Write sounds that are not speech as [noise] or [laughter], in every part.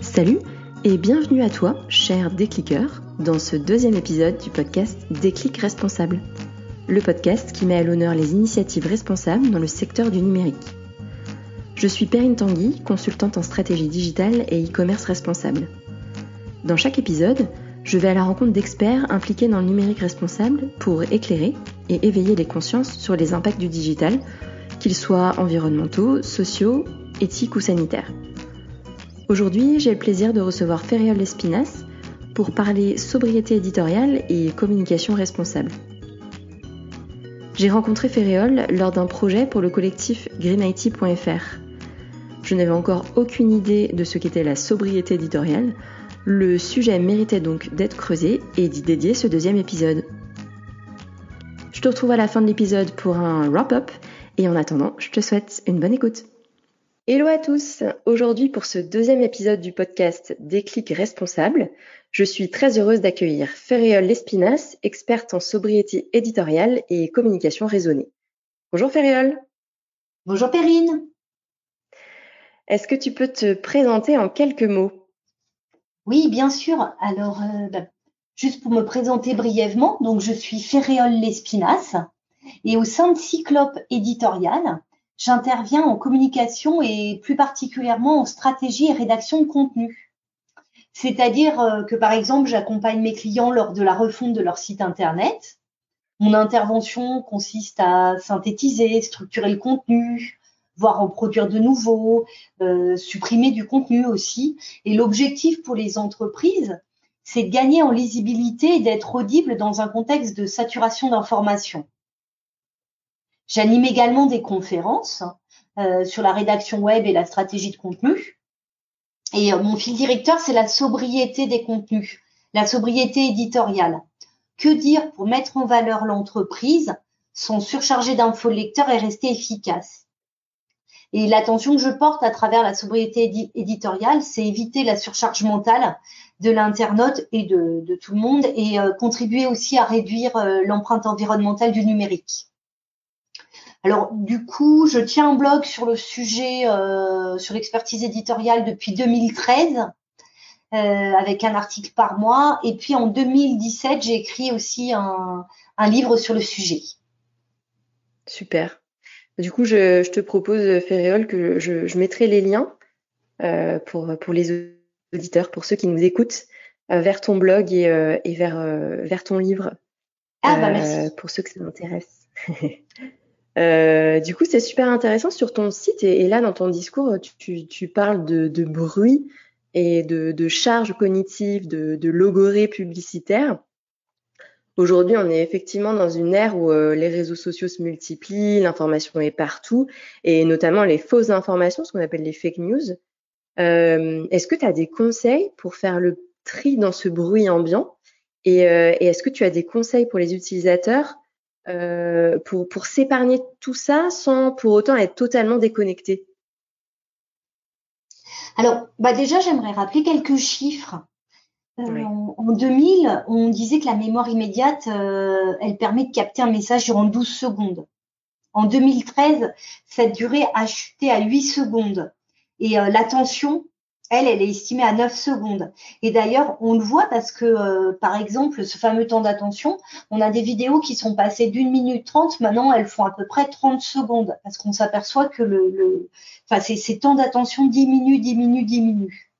Salut et bienvenue à toi, cher décliqueur, dans ce deuxième épisode du podcast Déclic responsable, le podcast qui met à l'honneur les initiatives responsables dans le secteur du numérique. Je suis Perrine Tanguy, consultante en stratégie digitale et e-commerce responsable. Dans chaque épisode, je vais à la rencontre d'experts impliqués dans le numérique responsable pour éclairer et éveiller les consciences sur les impacts du digital, qu'ils soient environnementaux, sociaux, éthiques ou sanitaires. Aujourd'hui, j'ai le plaisir de recevoir Ferriol Lespinas pour parler sobriété éditoriale et communication responsable. J'ai rencontré Ferréol lors d'un projet pour le collectif greenIT.fr, je n'avais encore aucune idée de ce qu'était la sobriété éditoriale. Le sujet méritait donc d'être creusé et d'y dédier ce deuxième épisode. Je te retrouve à la fin de l'épisode pour un wrap-up et en attendant, je te souhaite une bonne écoute. Hello à tous Aujourd'hui pour ce deuxième épisode du podcast Déclic responsable, je suis très heureuse d'accueillir Ferréol Lespinas, experte en sobriété éditoriale et communication raisonnée. Bonjour Ferréol Bonjour Perrine est-ce que tu peux te présenter en quelques mots? Oui, bien sûr. Alors, euh, bah, juste pour me présenter brièvement, donc je suis Ferréole Lespinasse et au sein de Cyclope Éditorial, j'interviens en communication et plus particulièrement en stratégie et rédaction de contenu. C'est-à-dire euh, que par exemple, j'accompagne mes clients lors de la refonte de leur site internet. Mon intervention consiste à synthétiser, structurer le contenu, voire en produire de nouveaux, euh, supprimer du contenu aussi. Et l'objectif pour les entreprises, c'est de gagner en lisibilité et d'être audible dans un contexte de saturation d'informations. J'anime également des conférences euh, sur la rédaction web et la stratégie de contenu. Et euh, mon fil directeur, c'est la sobriété des contenus, la sobriété éditoriale. Que dire pour mettre en valeur l'entreprise sans surcharger d'infos lecteurs et rester efficace? Et l'attention que je porte à travers la sobriété éditoriale, c'est éviter la surcharge mentale de l'internaute et de, tout le monde et euh, contribuer aussi à réduire l'empreinte environnementale du numérique. Alors du coup, je tiens un blog sur le sujet, euh, sur l'expertise éditoriale depuis 2013, avec un article par mois. Et puis en 2017, j'ai écrit aussi un, un livre sur le sujet. Super. Du coup, je, te propose, Ferréol, que je, mettrai les liens euh, pour, pour les auditeurs, pour ceux qui nous écoutent, euh, vers ton blog et, euh, vers, vers ton livre. Ah, bah merci. Pour ceux que ça intéresse. [laughs] du coup, c'est super intéressant sur ton site et, là, dans ton discours, tu, parles de, bruit et de, de charge cognitive, de, de logorée publicitaire. Aujourd'hui, on est effectivement dans une ère où euh, les réseaux sociaux se multiplient, l'information est partout, et notamment les fausses informations, ce qu'on appelle les fake news. Euh, est-ce que tu as des conseils pour faire le tri dans ce bruit ambiant Et, euh, est-ce que tu as des conseils pour les utilisateurs pour, pour s'épargner tout ça sans pour autant être totalement déconnecté Alors, bah déjà, j'aimerais rappeler quelques chiffres. Euh, en, 2000, on disait que la mémoire immédiate, euh, elle permet de capter un message durant 12 secondes. En 2013, cette durée a chuté à 8 secondes. Et euh, l'attention, elle, elle est estimée à 9 secondes. Et d'ailleurs, on le voit parce que, par exemple, ce fameux temps d'attention, on a des vidéos qui sont passées d'une minute trente, maintenant elles font à peu près 30 secondes, parce qu'on s'aperçoit que le, le enfin, ces, temps d'attention diminuent, diminuent, diminuent.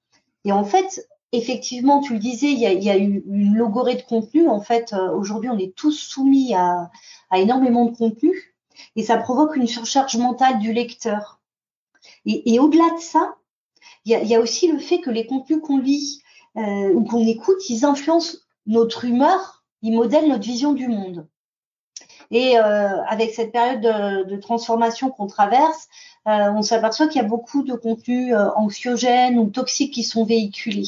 Et en fait, effectivement, tu le disais, il y a, eu une logorée de contenu. En fait, euh, aujourd'hui, on est tous soumis à, énormément de contenu et ça provoque une surcharge mentale du lecteur. Et, au-delà de ça, il y, a, aussi le fait que les contenus qu'on lit euh, ou qu'on écoute, ils influencent notre humeur, ils modèlent notre vision du monde. Et euh, avec cette période de, transformation qu'on traverse, on s'aperçoit qu'il y a beaucoup de contenus anxiogènes ou toxiques qui sont véhiculés.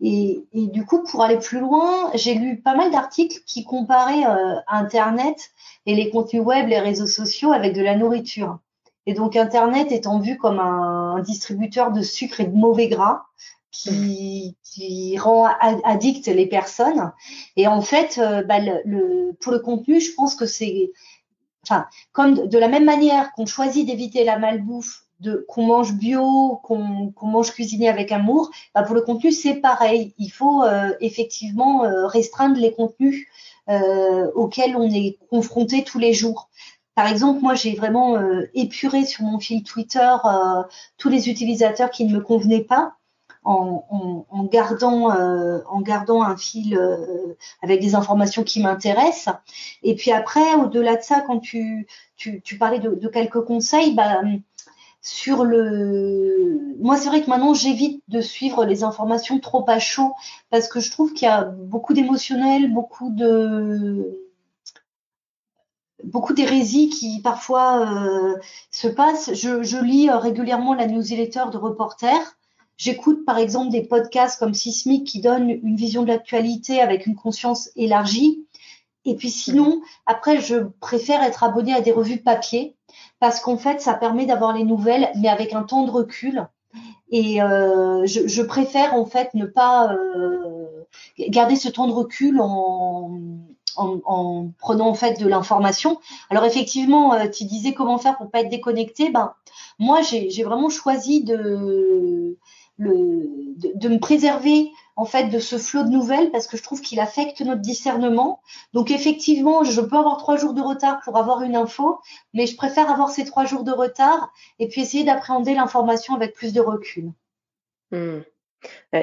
Et, du coup, pour aller plus loin, j'ai lu pas mal d'articles qui comparaient euh, Internet et les contenus web, les réseaux sociaux avec de la nourriture. Et donc Internet étant vu comme un, distributeur de sucre et de mauvais gras qui, qui rend addict les personnes. Et en fait, euh, bah, le, pour le contenu, je pense que c'est enfin, comme de la même manière qu'on choisit d'éviter la malbouffe, de qu'on mange bio, qu'on mange cuisiné avec amour, bah pour le contenu c'est pareil. Il faut euh, effectivement euh, restreindre les contenus euh, auxquels on est confronté tous les jours. Par exemple, moi j'ai vraiment épuré sur mon fil Twitter tous les utilisateurs qui ne me convenaient pas en, gardant, euh, en gardant un fil euh, avec des informations qui m'intéressent. Et puis après, au-delà de ça, quand tu, tu, tu parlais de, de, quelques conseils, bah, sur le, moi c'est vrai que maintenant j'évite de suivre les informations trop à chaud parce que je trouve qu'il y a beaucoup d'émotionnel, beaucoup de beaucoup d'hérésies qui parfois euh, se passent. Je, je lis régulièrement la newsletter de reporters J'écoute par exemple des podcasts comme Sismic qui donnent une vision de l'actualité avec une conscience élargie. Et puis sinon, après, je préfère être abonné à des revues papier parce qu'en fait, ça permet d'avoir les nouvelles, mais avec un temps de recul. Et euh, je, je, préfère en fait ne pas euh, garder ce temps de recul en, en, en prenant en fait de l'information. Alors effectivement, euh, tu disais comment faire pour pas être déconnecté. Ben moi, j'ai vraiment choisi de de, me préserver en fait de ce flot de nouvelles parce que je trouve qu'il affecte notre discernement. Donc effectivement, je peux avoir trois jours de retard pour avoir une info, mais je préfère avoir ces trois jours de retard et puis essayer d'appréhender l'information avec plus de recul.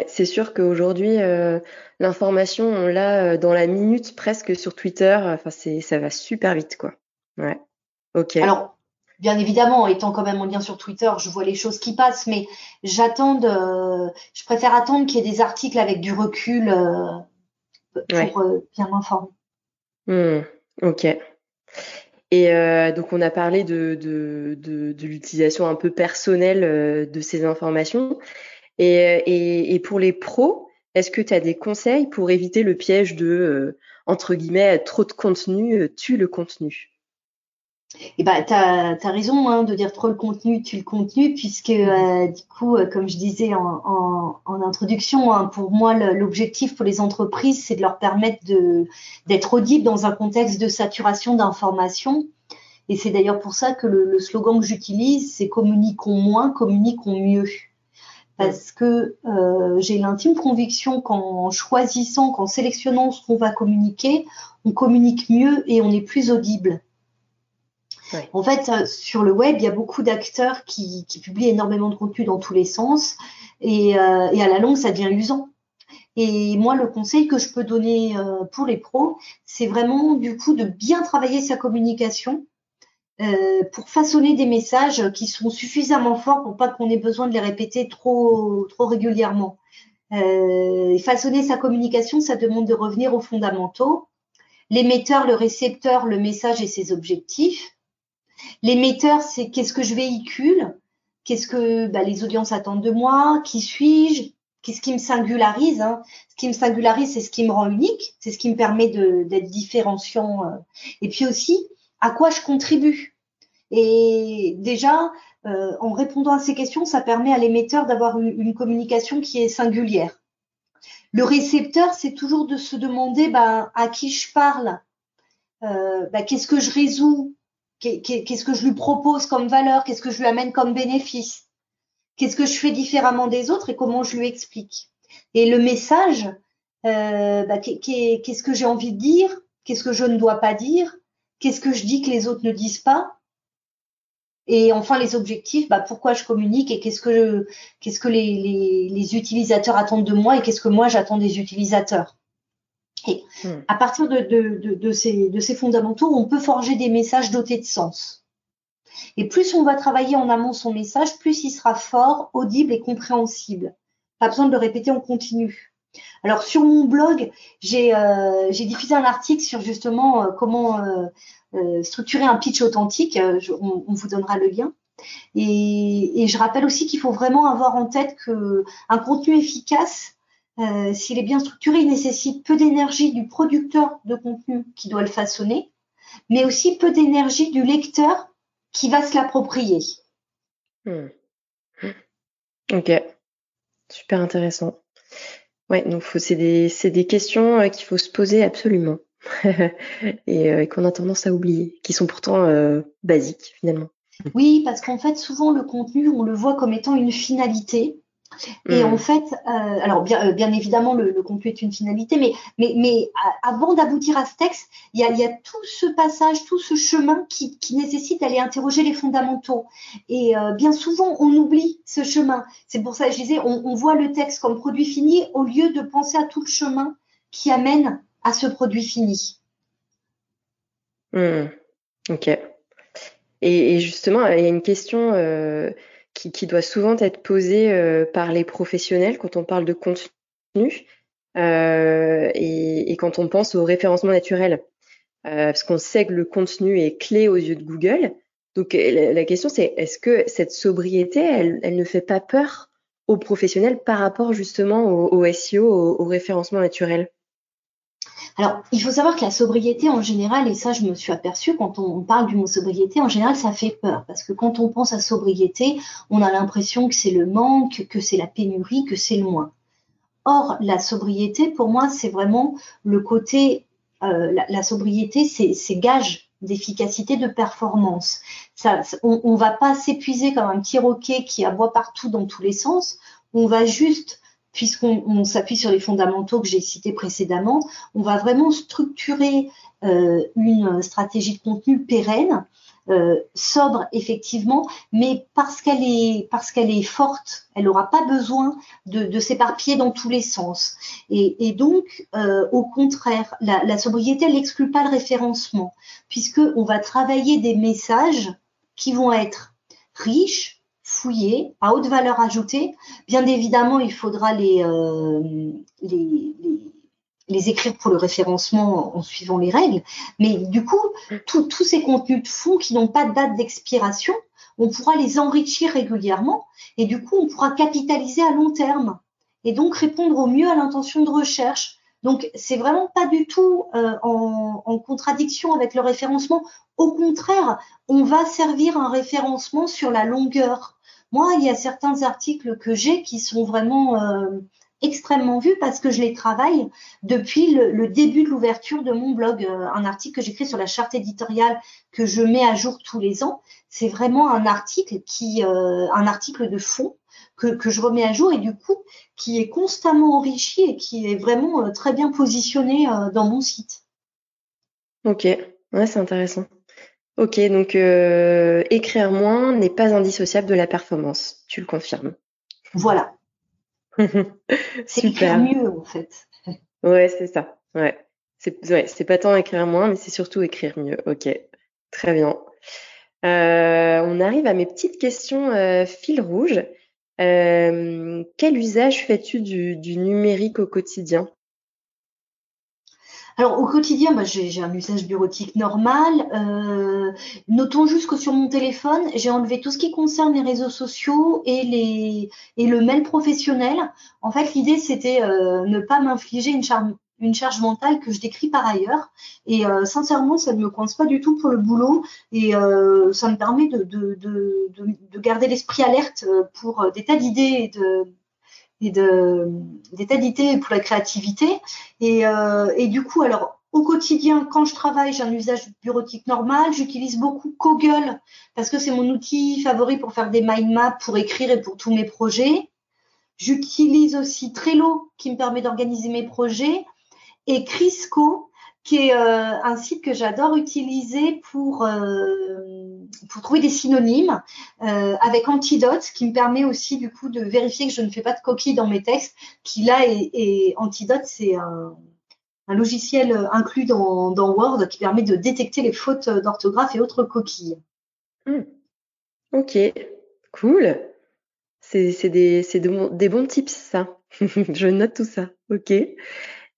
C'est sûr qu'aujourd'hui, euh, l'information, on l'a euh, dans la minute presque sur Twitter. Enfin, c'est, ça va super vite, quoi. Ouais. Ok. Alors, bien évidemment, étant quand même en lien sur Twitter, je vois les choses qui passent, mais j'attends de, je préfère attendre qu'il y ait des articles avec du recul euh, pour bien m'informer. Hmm, ok. Et euh, donc on a parlé de, de, de, l'utilisation un peu personnelle de ces informations. Et, et, pour les pros, est-ce que tu as des conseils pour éviter le piège de, entre guillemets, trop de contenu tue le contenu? Eh ben, tu as, raison hein, de dire trop le contenu, tu le contenu, puisque euh, du coup, euh, comme je disais en, introduction, hein, pour moi, l'objectif pour les entreprises, c'est de leur permettre d'être audibles dans un contexte de saturation d'informations. Et c'est d'ailleurs pour ça que le slogan que j'utilise, c'est communiquons moins, communiquons mieux. Parce que euh, j'ai l'intime conviction qu'en choisissant, qu'en sélectionnant ce qu'on va communiquer, on communique mieux et on est plus audible. En fait, euh, sur le web, il y a beaucoup d'acteurs qui, publient énormément de contenu dans tous les sens et, euh, à la longue, ça devient usant. Et moi, le conseil que je peux donner euh, pour les pros, c'est vraiment du coup de bien travailler sa communication pour façonner des messages qui sont suffisamment forts pour pas qu'on ait besoin de les répéter trop trop régulièrement. façonner sa communication, ça demande de revenir aux fondamentaux. L'émetteur, le récepteur, le message et ses objectifs. L'émetteur, c'est qu'est-ce que je véhicule, qu'est-ce que bah, les audiences attendent de moi, qui suis-je, qu'est-ce qui me singularise. Hein? Ce qui me singularise, c'est ce qui me rend unique, c'est ce qui me permet d'être différenciant. Euh. Et puis aussi, à quoi je contribue? Et déjà, euh, en répondant à ces questions, ça permet à l'émetteur d'avoir une, communication qui est singulière. Le récepteur, c'est toujours de se demander bah, à qui je parle, euh, bah, qu'est-ce que je résous, Qu'est-ce que je lui propose comme valeur Qu'est-ce que je lui amène comme bénéfice Qu'est-ce que je fais différemment des autres et comment je lui explique Et le message, euh, bah, qu'est-ce que j'ai envie de dire Qu'est-ce que je ne dois pas dire Qu'est-ce que je dis que les autres ne disent pas Et enfin, les objectifs, bah, pourquoi je communique et qu'est-ce que, qu'est-ce que les, les utilisateurs attendent de moi et qu'est-ce que moi j'attends des utilisateurs et hmm. à partir de, de, de, ces, de ces fondamentaux, on peut forger des messages dotés de sens. Et plus on va travailler en amont son message, plus il sera fort, audible et compréhensible. Pas besoin de le répéter en continu. Alors sur mon blog, j'ai euh, diffusé un article sur justement euh, comment euh, structurer un pitch authentique. on, vous donnera le lien. Et, je rappelle aussi qu'il faut vraiment avoir en tête que un contenu efficace, s'il est bien structuré, il nécessite peu d'énergie du producteur de contenu qui doit le façonner, mais aussi peu d'énergie du lecteur qui va se l'approprier. Hmm. Ok, super intéressant. Ouais, donc c'est des, des, questions euh, qu'il faut se poser absolument. [laughs] et, qu'on a tendance à oublier, qui sont pourtant basiques finalement. Oui, parce qu'en fait, souvent le contenu, on le voit comme étant une finalité. Et en hmm. fait, euh, alors bien, euh, bien évidemment, le, contenu est une finalité, mais, mais, mais avant d'aboutir à ce texte, il y a, y a, tout ce passage, tout ce chemin qui, qui nécessite d'aller interroger les fondamentaux. Et euh, bien souvent, on oublie ce chemin. C'est pour ça que je disais, on, on, voit le texte comme produit fini au lieu de penser à tout le chemin qui amène à ce produit fini. Hmm. Ok. Et, et, justement, il y a une question. Euh qui, doit souvent être posée euh, par les professionnels quand on parle de contenu euh, et, quand on pense au référencement naturel. Euh, parce qu'on sait que le contenu est clé aux yeux de Google. Donc la, question c'est est-ce que cette sobriété, elle, elle, ne fait pas peur aux professionnels par rapport justement au, SEO, au référencement naturel? Alors, il faut savoir que la sobriété en général, et ça je me suis aperçue quand on parle du mot sobriété, en général ça fait peur parce que quand on pense à sobriété, on a l'impression que c'est le manque, que c'est la pénurie, que c'est le moins. Or, la sobriété, pour moi, c'est vraiment le côté, euh, la, sobriété, c'est gage d'efficacité, de performance. Ça, on ne va pas s'épuiser comme un petit roquet qui aboie partout dans tous les sens. On va juste puisqu'on s'appuie sur les fondamentaux que j'ai cités précédemment, on va vraiment structurer euh, une stratégie de contenu pérenne, euh, sobre effectivement, mais parce qu'elle est parce qu'elle forte, elle n'aura pas besoin de, s'éparpiller dans tous les sens. Et, donc, euh, au contraire, la, sobriété, elle n'exclut pas le référencement, puisque on va travailler des messages qui vont être riches, fouillés, à haute valeur ajoutée. Bien évidemment, il faudra les, euh, écrire pour le référencement en suivant les règles. Mais du coup, tous ces contenus de fond qui n'ont pas de date d'expiration, on pourra les enrichir régulièrement et du coup, on pourra capitaliser à long terme et donc répondre au mieux à l'intention de recherche. Donc, c'est vraiment pas du tout euh, en, contradiction avec le référencement. Au contraire, on va servir un référencement sur la longueur. Moi, il y a certains articles que j'ai qui sont vraiment euh, extrêmement vus parce que je les travaille depuis le, début de l'ouverture de mon blog. Euh, un article que j'écris sur la charte éditoriale que je mets à jour tous les ans. C'est vraiment un article qui, euh, un article de fond que, je remets à jour et du coup qui est constamment enrichi et qui est vraiment très bien positionné dans mon site. Ok, ouais, c'est intéressant. Ok, donc euh, écrire moins n'est pas indissociable de la performance, tu le confirmes. Voilà. [laughs] c'est écrire mieux en fait. Ouais, c'est ça. Ouais. C'est ouais, pas tant écrire moins, mais c'est surtout écrire mieux. Ok, très bien. Euh, on arrive à mes petites questions euh, fil rouge. Euh, quel usage fais-tu du, du numérique au quotidien? Alors au quotidien, bah, j'ai un usage bureautique normal. Euh, notons juste que sur mon téléphone, j'ai enlevé tout ce qui concerne les réseaux sociaux et, les, et le mail professionnel. En fait, l'idée, c'était euh, ne pas m'infliger une, une charge mentale que je décris par ailleurs. Et euh, sincèrement, ça ne me coince pas du tout pour le boulot et euh, ça me permet de, de, de, de garder l'esprit alerte pour des tas d'idées et de et des pour la créativité. Et, euh, et du coup, alors, au quotidien, quand je travaille, j'ai un usage bureautique normal. J'utilise beaucoup Google parce que c'est mon outil favori pour faire des mind maps, pour écrire et pour tous mes projets. J'utilise aussi Trello qui me permet d'organiser mes projets et Crisco qui est euh, un site que j'adore utiliser pour, euh, trouver des synonymes, euh, avec Antidote, qui me permet aussi du coup de vérifier que je ne fais pas de coquilles dans mes textes, qui là est, Antidote, c'est un, logiciel inclus dans, Word qui permet de détecter les fautes d'orthographe et autres coquilles. Hmm. Ok, cool. C'est des, des, des bons tips, ça. [laughs] je note tout ça. Ok.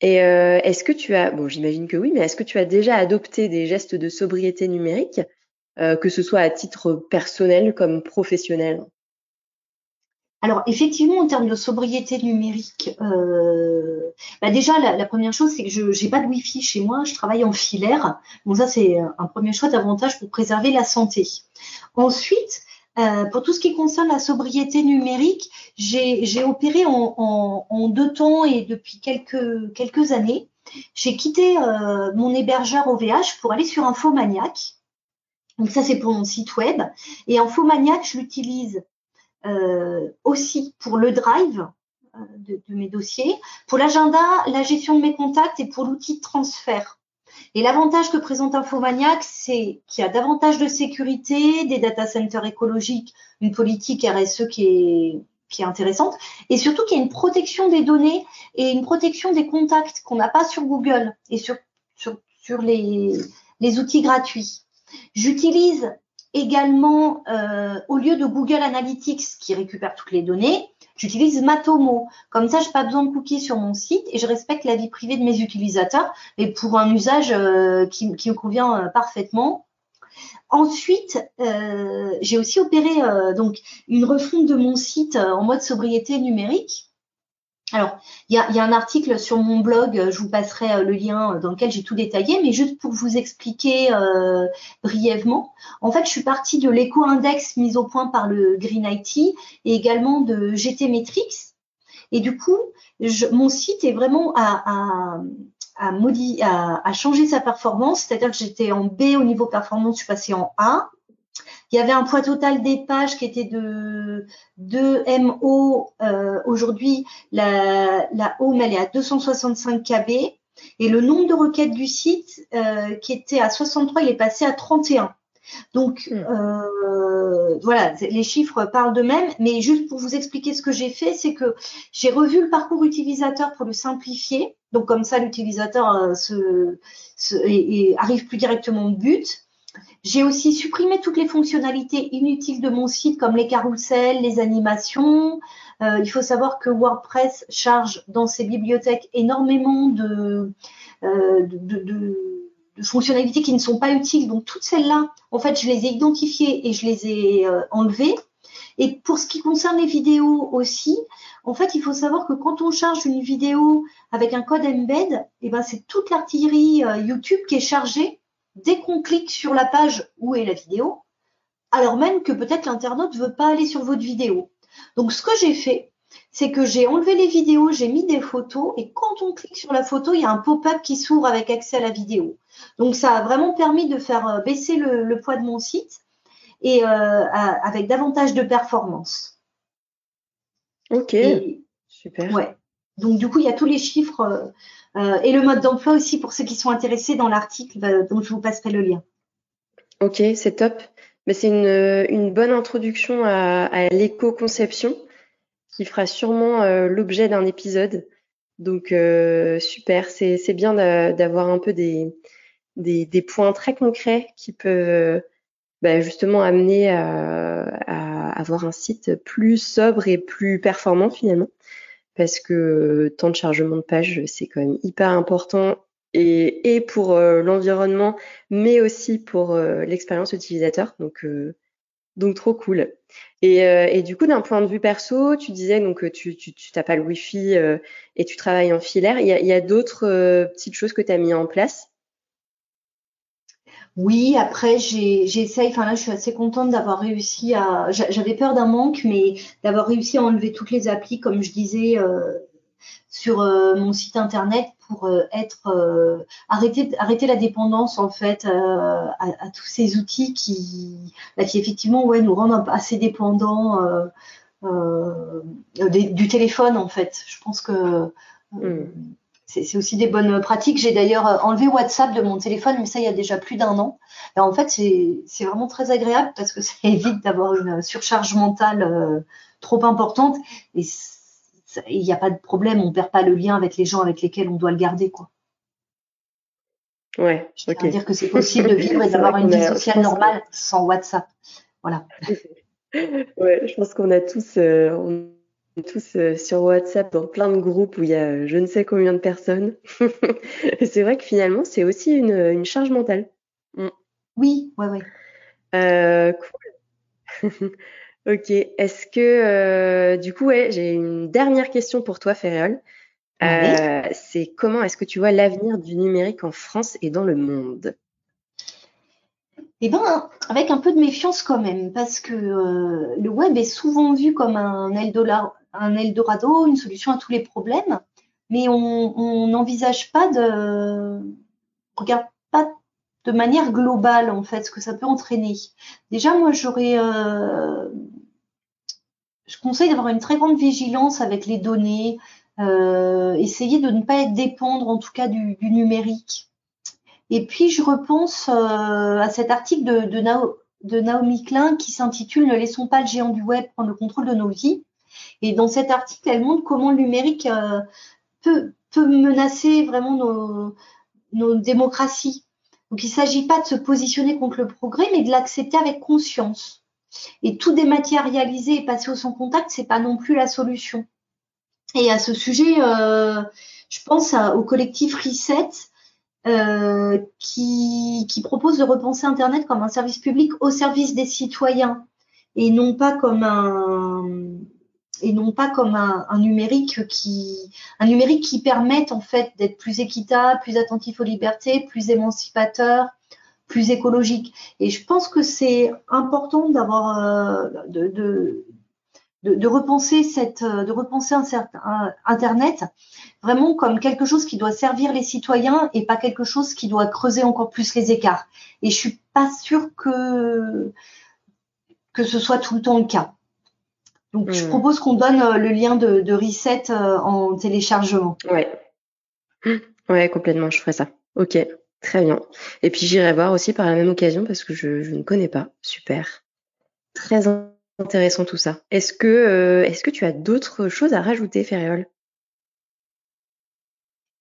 Et euh, est-ce que tu as, bon, j'imagine que oui, mais est-ce que tu as déjà adopté des gestes de sobriété numérique, euh, que ce soit à titre personnel comme professionnel? Alors effectivement, en termes de sobriété numérique, euh, bah déjà la, première chose c'est que je n'ai pas de Wi-Fi chez moi, je travaille en filaire. Donc ça c'est un premier choix d'avantage pour préserver la santé. Ensuite, euh, pour tout ce qui concerne la sobriété numérique, j'ai opéré en, en, en, deux temps et depuis quelques, quelques années. j'ai quitté euh, mon hébergeur OVH pour aller sur Infomaniac. Donc ça, c'est pour mon site web. Et Infomaniac, je l'utilise euh, aussi pour le drive euh, de, de, mes dossiers, pour l'agenda, la gestion de mes contacts et pour l'outil de transfert. Et l'avantage que présente Infomaniac, c'est qu'il y a davantage de sécurité, des data centers écologiques, une politique RSE qui est, qui est intéressante, et surtout qu'il y a une protection des données et une protection des contacts qu'on n'a pas sur Google et sur, sur, sur les, les outils gratuits. J'utilise également, euh, au lieu de Google Analytics qui récupère toutes les données, J'utilise Matomo. Comme ça, je n'ai pas besoin de cookies sur mon site et je respecte la vie privée de mes utilisateurs et pour un usage euh, qui, me convient euh, parfaitement. Ensuite, euh, j'ai aussi opéré donc une refonte de mon site en mode sobriété numérique. Alors, il y a, un article sur mon blog, je vous passerai euh, le lien euh, dans lequel j'ai tout détaillé, mais juste pour vous expliquer euh, brièvement, en fait, je suis partie de l'éco-index mis au point par le Green IT et également de GT Metrics. Et du coup, mon site est vraiment à, à, à, à changer sa performance, c'est-à-dire que j'étais en B au niveau performance, je suis passée en A. Il y avait un poids total des pages qui était de 2 MO. Euh, Aujourd'hui, la, la home, elle est à 265 KB. Et le nombre de requêtes du site, euh, qui était à 63, il est passé à 31. Donc hmm. euh, voilà, les chiffres parlent d'eux-mêmes, mais juste pour vous expliquer ce que j'ai fait, c'est que j'ai revu le parcours utilisateur pour le simplifier. Donc comme ça, l'utilisateur euh, se, se, et, arrive plus directement au but. J'ai aussi supprimé toutes les fonctionnalités inutiles de mon site comme les carousels, les animations. Euh, il faut savoir que WordPress charge dans ses bibliothèques énormément de, euh, fonctionnalités qui ne sont pas utiles. Donc toutes celles-là, en fait, je les ai identifiées et je les ai euh, enlevées. Et pour ce qui concerne les vidéos aussi, en fait, il faut savoir que quand on charge une vidéo avec un code embed, eh ben, c'est toute l'artillerie YouTube qui est chargée dès qu'on clique sur la page où est la vidéo, alors même que peut-être l'internaute ne veut pas aller sur votre vidéo. Donc ce que j'ai fait, c'est que j'ai enlevé les vidéos, j'ai mis des photos et quand on clique sur la photo, il y a un pop-up qui s'ouvre avec accès à la vidéo. Donc ça a vraiment permis de faire euh, baisser le, poids de mon site et euh, avec davantage de performance. Ok, super. Ouais. Donc du coup, il y a tous les chiffres euh, euh, et le mode d'emploi aussi pour ceux qui sont intéressés dans l'article euh, dont je vous passerai le lien. Ok, c'est top. Mais c'est une, bonne introduction à, l'éco-conception qui fera sûrement l'objet d'un épisode. Donc super, c'est bien d'avoir un peu des, points très concrets qui peuvent bah, justement amener à avoir un site plus sobre et plus performant finalement parce que temps de chargement de page, c'est quand même hyper important et, et pour euh, l'environnement, mais aussi pour euh, l'expérience utilisateur. Donc, euh, donc trop cool. Et, et du coup, d'un point de vue perso, tu disais donc tu tu, tu pas le Wi-Fi et tu travailles en filaire. Il y a, a d'autres petites choses que tu as mis en place? Oui, après j'essaye, enfin là je suis assez contente d'avoir réussi à, j'avais peur d'un manque, mais d'avoir réussi à enlever toutes les applis, comme je disais, euh, sur euh, mon site internet pour euh, être arrêter arrêter la dépendance en fait à, tous ces outils qui, bah, qui effectivement ouais nous rendent assez dépendants du téléphone en fait. Je pense que hmm c'est aussi des bonnes pratiques. J'ai d'ailleurs euh, enlevé WhatsApp de mon téléphone, mais ça, il y a déjà plus d'un an. Et en fait, c'est vraiment très agréable parce que [laughs] ça évite d'avoir une surcharge mentale euh, trop importante. Et il n'y a pas de problème, on ne perd pas le lien avec les gens avec lesquels on doit le garder. Quoi. Ouais, Je veux dire que c'est possible de [laughs] vivre et d'avoir une vie sociale normale sans WhatsApp. Voilà. [laughs] ouais, je pense qu'on a tous, euh, tous euh, sur WhatsApp dans plein de groupes où il y a euh, je ne sais combien de personnes. [laughs] c'est vrai que finalement, c'est aussi une, charge mentale. Mm. Oui, ouais, ouais. Euh, cool. [laughs] ok. Est-ce que, du coup, ouais, j'ai une dernière question pour toi, Ferréol. c'est comment est-ce que tu vois l'avenir du numérique en France et dans le monde? Eh ben, avec un peu de méfiance quand même, parce que euh, le web est souvent vu comme un Eldorado, une solution à tous les problèmes. mais on n'envisage pas de, regarde pas de manière globale en fait ce que ça peut entraîner. Déjà, moi, j'aurais, euh, je conseille d'avoir une très grande vigilance avec les données, euh, essayer de ne pas dépendre en tout cas du, numérique. Et puis, je repense euh, à cet article de, Naomi Klein qui s'intitule Ne laissons pas le géant du web prendre le contrôle de nos vies. Et dans cet article, elle montre comment le numérique peut, peut menacer vraiment nos, démocraties. Donc il ne s'agit pas de se positionner contre le progrès, mais de l'accepter avec conscience. Et tout dématérialiser et passer au sans contact, c'est pas non plus la solution. Et à ce sujet, euh, je pense au collectif Reset euh, qui propose de repenser Internet comme un service public au service des citoyens et non pas comme un, et non pas comme un, numérique qui un numérique qui permette en fait d'être plus équitable, plus attentif aux libertés, plus émancipateur, plus écologique. Et je pense que c'est important d'avoir euh, de, de, de, repenser cette de repenser un certain internet vraiment comme quelque chose qui doit servir les citoyens et pas quelque chose qui doit creuser encore plus les écarts. Et je suis pas sûre que que ce soit tout le temps le cas. Donc, je hmm. propose qu'on donne euh, le lien de, reset euh, en téléchargement. Ouais. Ouais, complètement, je ferai ça. Ok, très bien. Et puis, j'irai voir aussi par la même occasion parce que je, ne connais pas. Super. Très intéressant tout ça. Est-ce que, euh, est-ce que tu as d'autres choses à rajouter, Ferriol?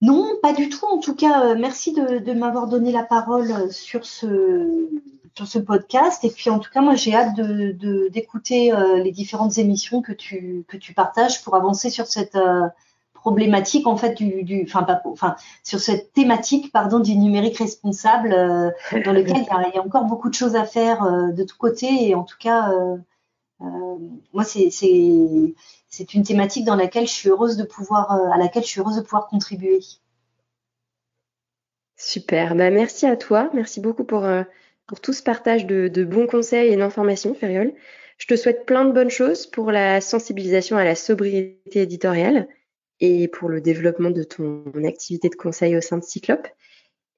Non, pas du tout. En tout cas, merci de m'avoir donné la parole sur ce, sur ce podcast. Et puis, en tout cas, moi, j'ai hâte de, d'écouter euh, les différentes émissions que tu, que tu partages pour avancer sur cette euh, problématique, en fait, du, du enfin, pas, enfin, sur cette thématique, pardon, du numérique responsable, euh, dans [laughs] lequel il y, a, encore beaucoup de choses à faire de tous côtés. Et en tout cas, moi, c'est, c'est, c'est une thématique dans laquelle je suis heureuse de pouvoir, à laquelle je suis heureuse de pouvoir contribuer. Super. Bah, merci à toi. Merci beaucoup pour pour tout ce partage de, bons conseils et d'informations, Feriol. Je te souhaite plein de bonnes choses pour la sensibilisation à la sobriété éditoriale et pour le développement de ton activité de conseil au sein de Cyclope.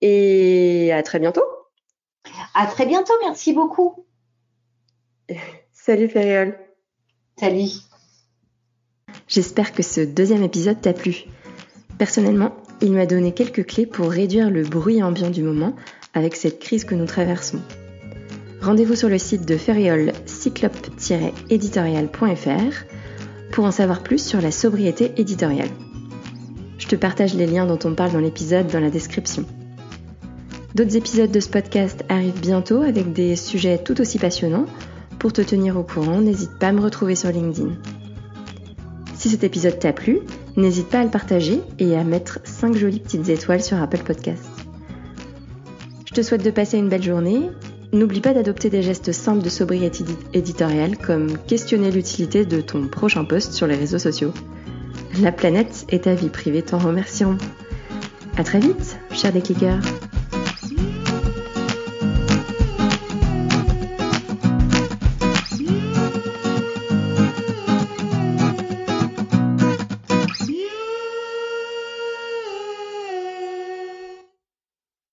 Et à très bientôt. À très bientôt, merci beaucoup. [laughs] Salut Feriol. Salut. J'espère que ce deuxième épisode t'a plu. Personnellement, il m'a donné quelques clés pour réduire le bruit ambiant du moment avec cette crise que nous traversons. Rendez-vous sur le site de Ferriol cyclope-éditorial.fr pour en savoir plus sur la sobriété éditoriale. Je te partage les liens dont on parle dans l'épisode dans la description. D'autres épisodes de ce podcast arrivent bientôt avec des sujets tout aussi passionnants. Pour te tenir au courant, n'hésite pas à me retrouver sur LinkedIn. Si cet épisode t'a plu, n'hésite pas à le partager et à mettre 5 jolies petites étoiles sur Apple Podcasts. Je te souhaite de passer une belle journée. N'oublie pas d'adopter des gestes simples de sobriété éditoriale comme questionner l'utilité de ton prochain post sur les réseaux sociaux. La planète et ta vie privée t'en remercieront. À très vite, chers décliqueurs.